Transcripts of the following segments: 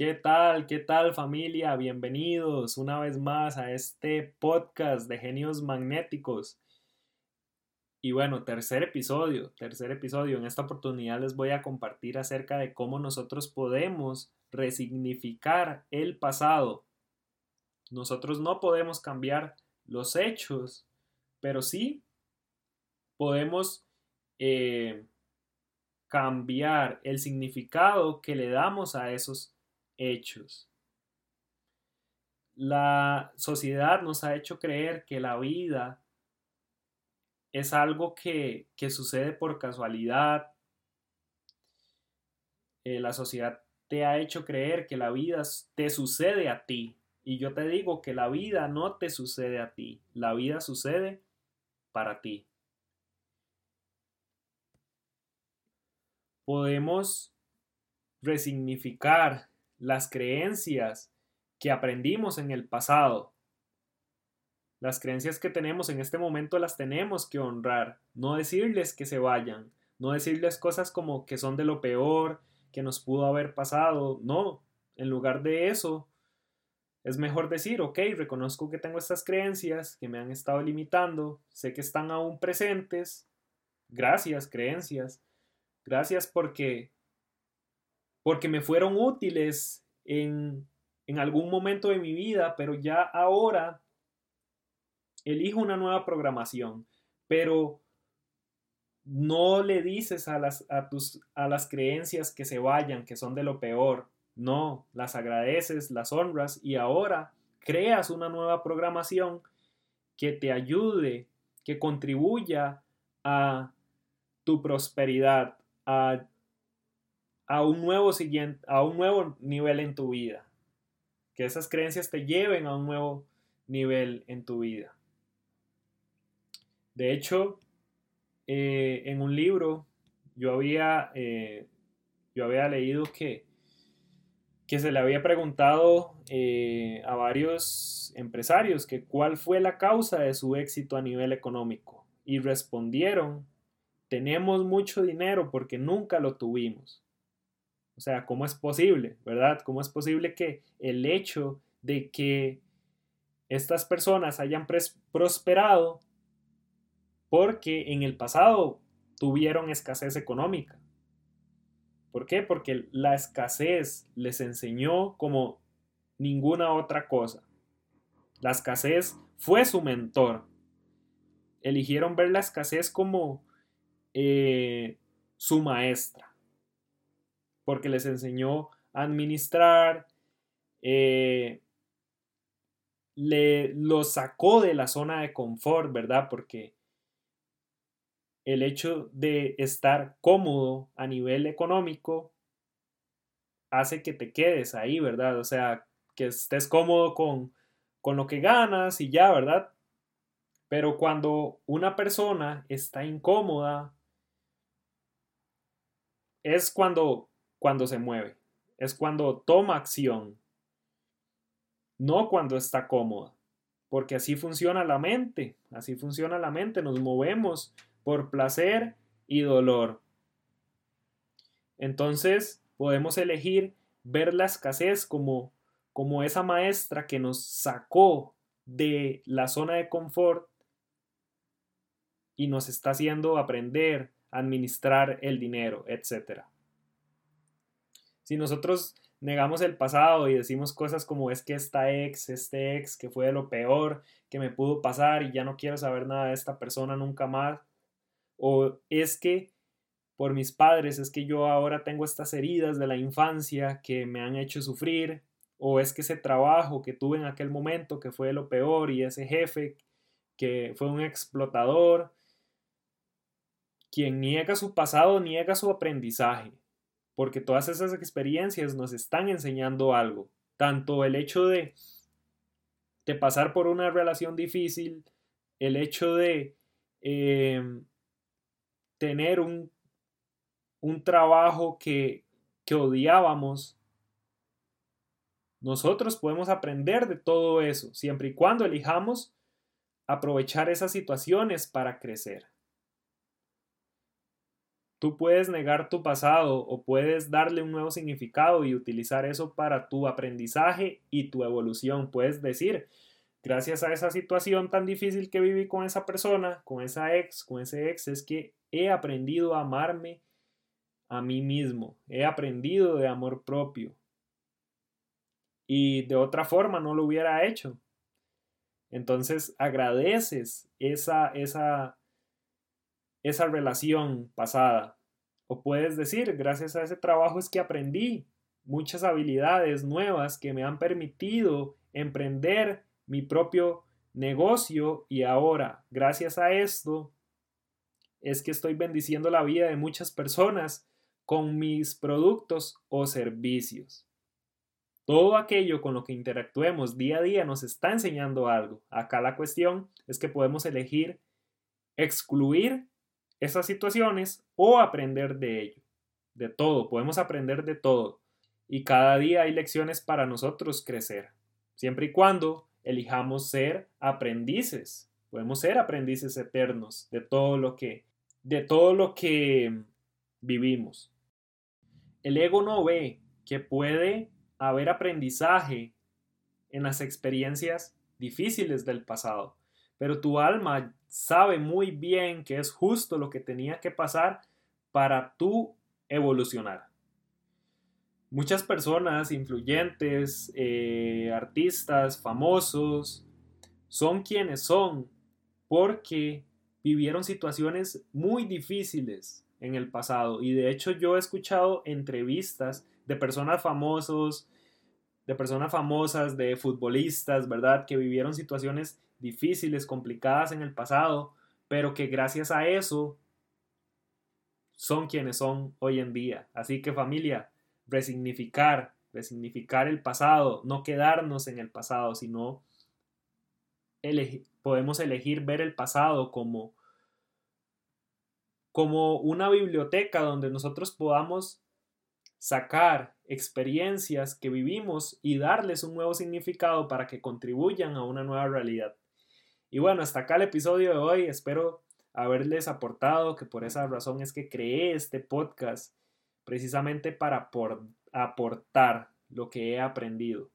¿Qué tal? ¿Qué tal familia? Bienvenidos una vez más a este podcast de genios magnéticos. Y bueno, tercer episodio, tercer episodio. En esta oportunidad les voy a compartir acerca de cómo nosotros podemos resignificar el pasado. Nosotros no podemos cambiar los hechos, pero sí podemos eh, cambiar el significado que le damos a esos hechos. La sociedad nos ha hecho creer que la vida es algo que, sucede por casualidad. Eh, la sociedad te ha hecho creer que la vida te sucede a ti. Y yo te digo que la vida no te sucede a ti. La vida sucede para ti. Podemos resignificar las creencias que aprendimos en el pasado. Las creencias que tenemos en este momento las tenemos que honrar, no decirles que se vayan, no decirles cosas como que son de lo peor, que nos pudo haber pasado, no, en lugar de eso, es mejor decir, ok, reconozco que tengo estas creencias que me han estado limitando, sé que están aún presentes, gracias creencias, gracias porque porque me fueron útiles en, algún momento de mi vida, pero ya ahora elijo una nueva programación, pero no le dices a las, a, tus, a las creencias que se vayan, que son de lo peor, no, las agradeces, las honras y ahora creas una nueva programación que te ayude, que contribuya a tu prosperidad, a a un nuevo siguiente, a un nuevo nivel en tu vida. Que esas creencias te lleven a un nuevo nivel en tu vida. De hecho, eh, en un libro yo había, eh, yo había leído que, que se le había preguntado eh, a varios empresarios que cuál fue la causa de su éxito a nivel económico. Y respondieron, tenemos mucho dinero porque nunca lo tuvimos. O sea, ¿cómo es posible, verdad? ¿Cómo es posible que el hecho de que estas personas hayan prosperado porque en el pasado tuvieron escasez económica? ¿Por qué? Porque la escasez les enseñó como ninguna otra cosa. La escasez fue su mentor. Eligieron ver la escasez como eh, su maestra porque les enseñó a administrar, eh, le, lo sacó de la zona de confort, ¿verdad? Porque el hecho de estar cómodo a nivel económico hace que te quedes ahí, ¿verdad? O sea, que estés cómodo con, con lo que ganas y ya, ¿verdad? Pero cuando una persona está incómoda, es cuando cuando se mueve, es cuando toma acción, no cuando está cómoda, porque así funciona la mente, así funciona la mente, nos movemos por placer y dolor. Entonces podemos elegir ver la escasez como, como esa maestra que nos sacó de la zona de confort y nos está haciendo aprender a administrar el dinero, etcétera. Si nosotros negamos el pasado y decimos cosas como es que esta ex, este ex que fue de lo peor que me pudo pasar y ya no quiero saber nada de esta persona nunca más, o es que por mis padres es que yo ahora tengo estas heridas de la infancia que me han hecho sufrir, o es que ese trabajo que tuve en aquel momento que fue de lo peor y ese jefe que fue un explotador, quien niega su pasado niega su aprendizaje porque todas esas experiencias nos están enseñando algo. Tanto el hecho de, pasar por una relación difícil, el hecho de em, tener un, trabajo que odiábamos, nosotros podemos aprender de todo eso, siempre y cuando elijamos aprovechar esas situaciones para crecer. Tú puedes negar tu pasado o puedes darle un nuevo significado y utilizar eso para tu aprendizaje y tu evolución. Puedes decir, gracias a esa situación tan difícil que viví con esa persona, con esa ex, con ese ex, es que he aprendido a amarme a mí mismo. He aprendido de amor propio. Y de otra forma no lo hubiera hecho. Entonces agradeces esa, esa, esa relación pasada. O puedes decir, gracias a ese trabajo es que aprendí muchas habilidades nuevas que me han permitido emprender mi propio negocio y ahora, gracias a esto, es que estoy bendiciendo la vida de muchas personas con mis productos o servicios. Todo aquello con lo que interactuemos día a día nos está enseñando algo. Acá la cuestión es que podemos elegir excluir esas situaciones o aprender de ello. De todo, podemos aprender de todo. Y cada día hay lecciones para nosotros crecer, siempre y cuando elijamos ser aprendices. Podemos ser aprendices eternos de todo lo que de todo lo que vivimos. El ego no ve que puede haber aprendizaje en las experiencias difíciles del pasado, pero tu alma sabe muy bien que es justo lo que tenía que pasar para tú evolucionar. Muchas personas influyentes, eh, artistas, famosos, son quienes son porque vivieron situaciones muy difíciles en el pasado. Y de hecho yo he escuchado entrevistas de personas famosos, de personas famosas, de futbolistas, ¿verdad? Que vivieron situaciones difíciles, complicadas en el pasado, pero que gracias a eso son quienes son hoy en día. Así que familia, resignificar, resignificar el pasado, no quedarnos en el pasado, sino podemos elegir ver el pasado como como una biblioteca donde nosotros podamos sacar experiencias que vivimos y darles un nuevo significado para que contribuyan a una nueva realidad. Y bueno, hasta acá el episodio de hoy. Espero haberles aportado, que por esa razón es que creé este podcast, precisamente para aportar lo que he aprendido.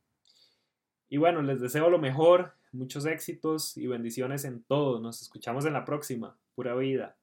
Y bueno, les deseo lo mejor, muchos éxitos y bendiciones en todo. Nos escuchamos en la próxima. Pura vida.